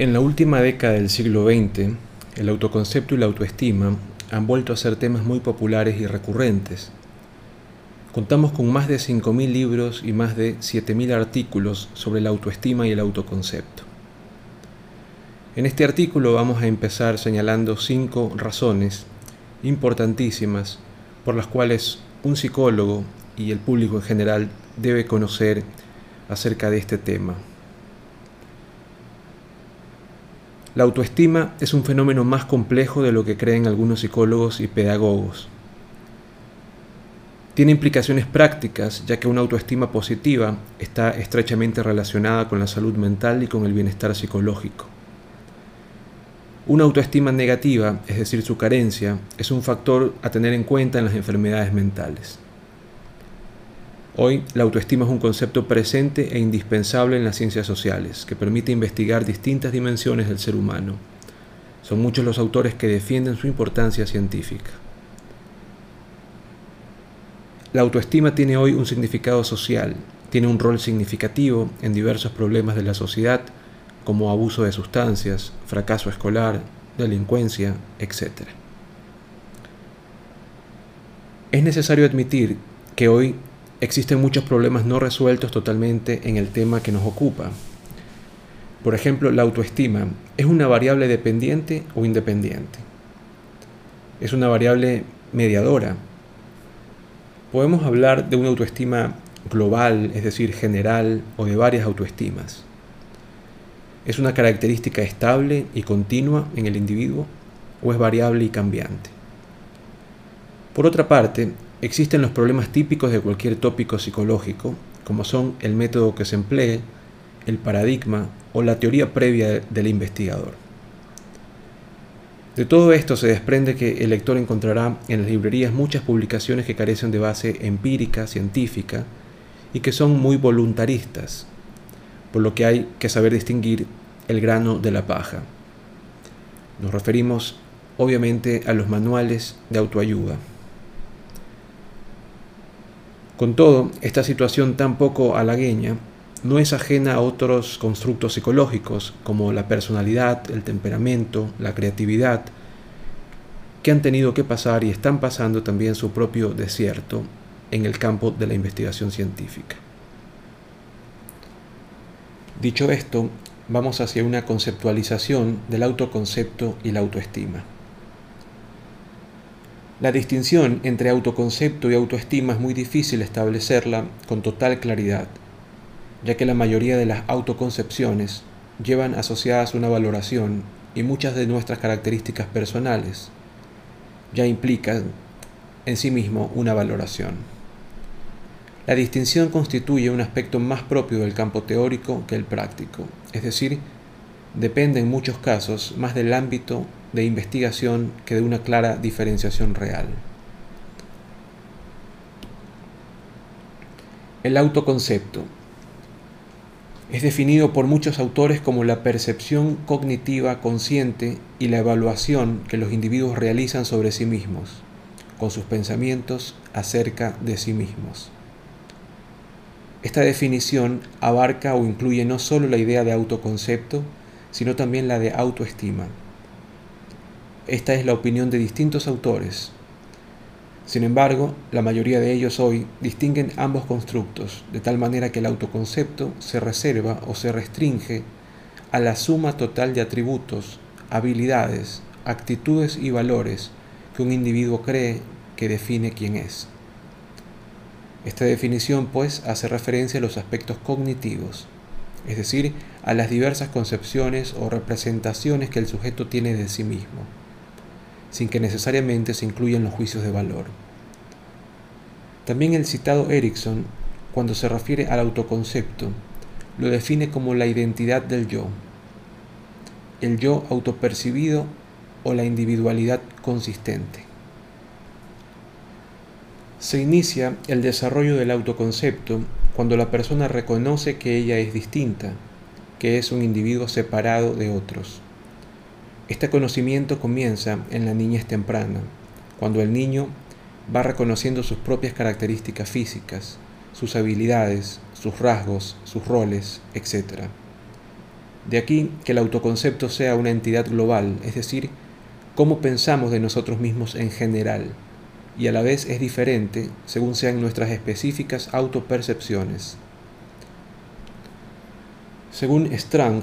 En la última década del siglo XX, el autoconcepto y la autoestima han vuelto a ser temas muy populares y recurrentes. Contamos con más de 5.000 libros y más de 7.000 artículos sobre la autoestima y el autoconcepto. En este artículo vamos a empezar señalando cinco razones importantísimas por las cuales un psicólogo y el público en general debe conocer acerca de este tema. La autoestima es un fenómeno más complejo de lo que creen algunos psicólogos y pedagogos. Tiene implicaciones prácticas, ya que una autoestima positiva está estrechamente relacionada con la salud mental y con el bienestar psicológico. Una autoestima negativa, es decir, su carencia, es un factor a tener en cuenta en las enfermedades mentales. Hoy, la autoestima es un concepto presente e indispensable en las ciencias sociales, que permite investigar distintas dimensiones del ser humano. Son muchos los autores que defienden su importancia científica. La autoestima tiene hoy un significado social, tiene un rol significativo en diversos problemas de la sociedad, como abuso de sustancias, fracaso escolar, delincuencia, etc. Es necesario admitir que hoy existen muchos problemas no resueltos totalmente en el tema que nos ocupa. Por ejemplo, la autoestima es una variable dependiente o independiente. Es una variable mediadora. Podemos hablar de una autoestima global, es decir, general, o de varias autoestimas. ¿Es una característica estable y continua en el individuo o es variable y cambiante? Por otra parte, Existen los problemas típicos de cualquier tópico psicológico, como son el método que se emplee, el paradigma o la teoría previa del investigador. De todo esto se desprende que el lector encontrará en las librerías muchas publicaciones que carecen de base empírica, científica, y que son muy voluntaristas, por lo que hay que saber distinguir el grano de la paja. Nos referimos obviamente a los manuales de autoayuda. Con todo, esta situación tan poco halagueña no es ajena a otros constructos psicológicos como la personalidad, el temperamento, la creatividad, que han tenido que pasar y están pasando también su propio desierto en el campo de la investigación científica. Dicho esto, vamos hacia una conceptualización del autoconcepto y la autoestima. La distinción entre autoconcepto y autoestima es muy difícil establecerla con total claridad, ya que la mayoría de las autoconcepciones llevan asociadas una valoración y muchas de nuestras características personales ya implican en sí mismo una valoración. La distinción constituye un aspecto más propio del campo teórico que el práctico, es decir, depende en muchos casos más del ámbito de investigación que de una clara diferenciación real. El autoconcepto es definido por muchos autores como la percepción cognitiva consciente y la evaluación que los individuos realizan sobre sí mismos, con sus pensamientos acerca de sí mismos. Esta definición abarca o incluye no solo la idea de autoconcepto, sino también la de autoestima. Esta es la opinión de distintos autores. Sin embargo, la mayoría de ellos hoy distinguen ambos constructos, de tal manera que el autoconcepto se reserva o se restringe a la suma total de atributos, habilidades, actitudes y valores que un individuo cree que define quién es. Esta definición, pues, hace referencia a los aspectos cognitivos, es decir, a las diversas concepciones o representaciones que el sujeto tiene de sí mismo sin que necesariamente se incluyan los juicios de valor. También el citado Erickson, cuando se refiere al autoconcepto, lo define como la identidad del yo, el yo autopercibido o la individualidad consistente. Se inicia el desarrollo del autoconcepto cuando la persona reconoce que ella es distinta, que es un individuo separado de otros. Este conocimiento comienza en la niñez temprana, cuando el niño va reconociendo sus propias características físicas, sus habilidades, sus rasgos, sus roles, etc. De aquí que el autoconcepto sea una entidad global, es decir, cómo pensamos de nosotros mismos en general, y a la vez es diferente según sean nuestras específicas autopercepciones. Según Strang,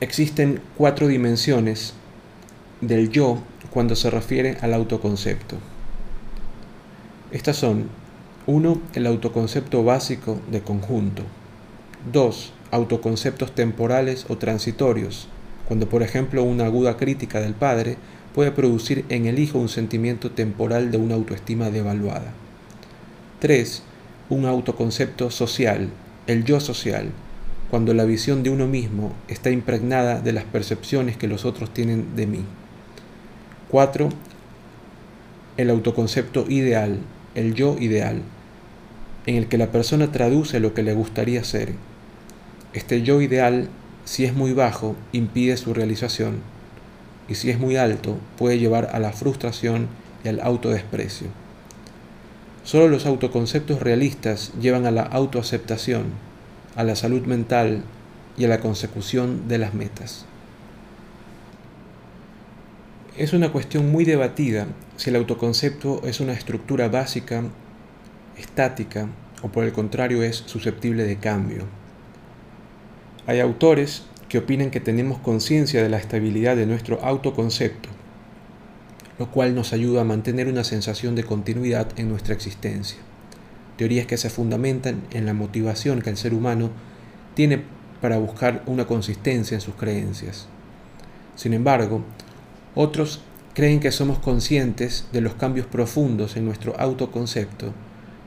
existen cuatro dimensiones del yo cuando se refiere al autoconcepto. Estas son 1. El autoconcepto básico de conjunto. 2. Autoconceptos temporales o transitorios, cuando por ejemplo una aguda crítica del padre puede producir en el hijo un sentimiento temporal de una autoestima devaluada. 3. Un autoconcepto social, el yo social, cuando la visión de uno mismo está impregnada de las percepciones que los otros tienen de mí. 4. El autoconcepto ideal, el yo ideal, en el que la persona traduce lo que le gustaría ser. Este yo ideal, si es muy bajo, impide su realización, y si es muy alto, puede llevar a la frustración y al autodesprecio. Solo los autoconceptos realistas llevan a la autoaceptación, a la salud mental y a la consecución de las metas. Es una cuestión muy debatida si el autoconcepto es una estructura básica, estática o por el contrario es susceptible de cambio. Hay autores que opinan que tenemos conciencia de la estabilidad de nuestro autoconcepto, lo cual nos ayuda a mantener una sensación de continuidad en nuestra existencia. Teorías que se fundamentan en la motivación que el ser humano tiene para buscar una consistencia en sus creencias. Sin embargo, otros creen que somos conscientes de los cambios profundos en nuestro autoconcepto,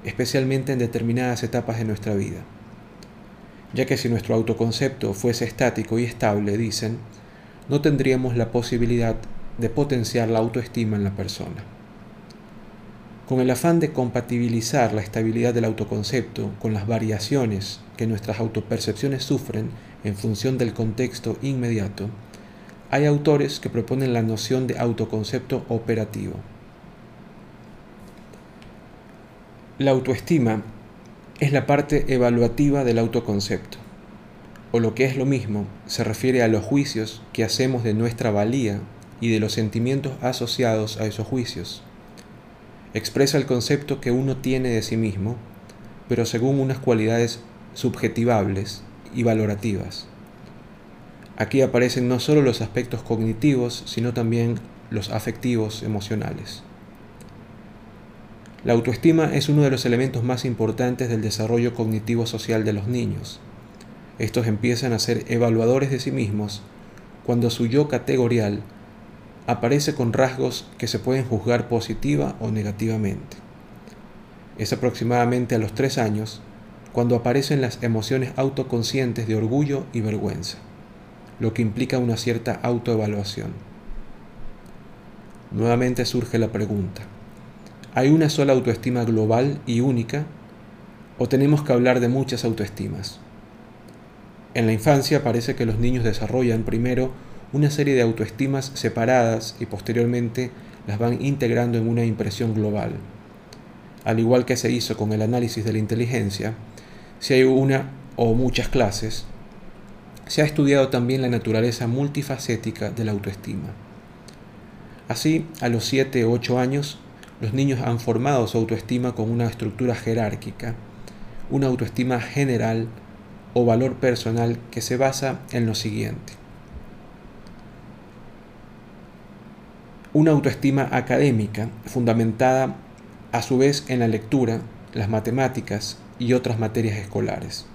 especialmente en determinadas etapas de nuestra vida. Ya que si nuestro autoconcepto fuese estático y estable, dicen, no tendríamos la posibilidad de potenciar la autoestima en la persona. Con el afán de compatibilizar la estabilidad del autoconcepto con las variaciones que nuestras autopercepciones sufren en función del contexto inmediato, hay autores que proponen la noción de autoconcepto operativo. La autoestima es la parte evaluativa del autoconcepto, o lo que es lo mismo, se refiere a los juicios que hacemos de nuestra valía y de los sentimientos asociados a esos juicios. Expresa el concepto que uno tiene de sí mismo, pero según unas cualidades subjetivables y valorativas. Aquí aparecen no solo los aspectos cognitivos, sino también los afectivos emocionales. La autoestima es uno de los elementos más importantes del desarrollo cognitivo social de los niños. Estos empiezan a ser evaluadores de sí mismos cuando su yo categorial aparece con rasgos que se pueden juzgar positiva o negativamente. Es aproximadamente a los tres años cuando aparecen las emociones autoconscientes de orgullo y vergüenza lo que implica una cierta autoevaluación. Nuevamente surge la pregunta, ¿hay una sola autoestima global y única o tenemos que hablar de muchas autoestimas? En la infancia parece que los niños desarrollan primero una serie de autoestimas separadas y posteriormente las van integrando en una impresión global. Al igual que se hizo con el análisis de la inteligencia, si hay una o muchas clases, se ha estudiado también la naturaleza multifacética de la autoestima. Así, a los 7 o 8 años, los niños han formado su autoestima con una estructura jerárquica, una autoestima general o valor personal que se basa en lo siguiente. Una autoestima académica fundamentada a su vez en la lectura, las matemáticas y otras materias escolares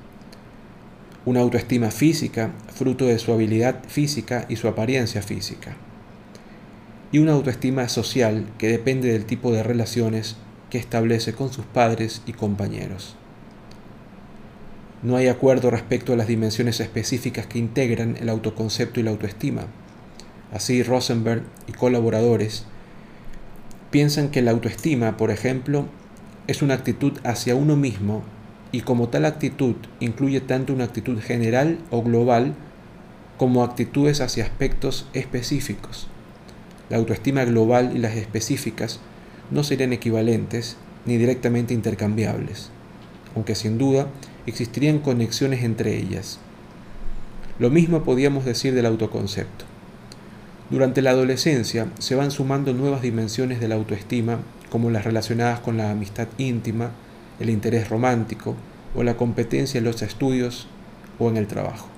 una autoestima física, fruto de su habilidad física y su apariencia física, y una autoestima social que depende del tipo de relaciones que establece con sus padres y compañeros. No hay acuerdo respecto a las dimensiones específicas que integran el autoconcepto y la autoestima. Así, Rosenberg y colaboradores piensan que la autoestima, por ejemplo, es una actitud hacia uno mismo y como tal actitud incluye tanto una actitud general o global como actitudes hacia aspectos específicos. La autoestima global y las específicas no serían equivalentes ni directamente intercambiables, aunque sin duda existirían conexiones entre ellas. Lo mismo podíamos decir del autoconcepto. Durante la adolescencia se van sumando nuevas dimensiones de la autoestima, como las relacionadas con la amistad íntima, el interés romántico o la competencia en los estudios o en el trabajo.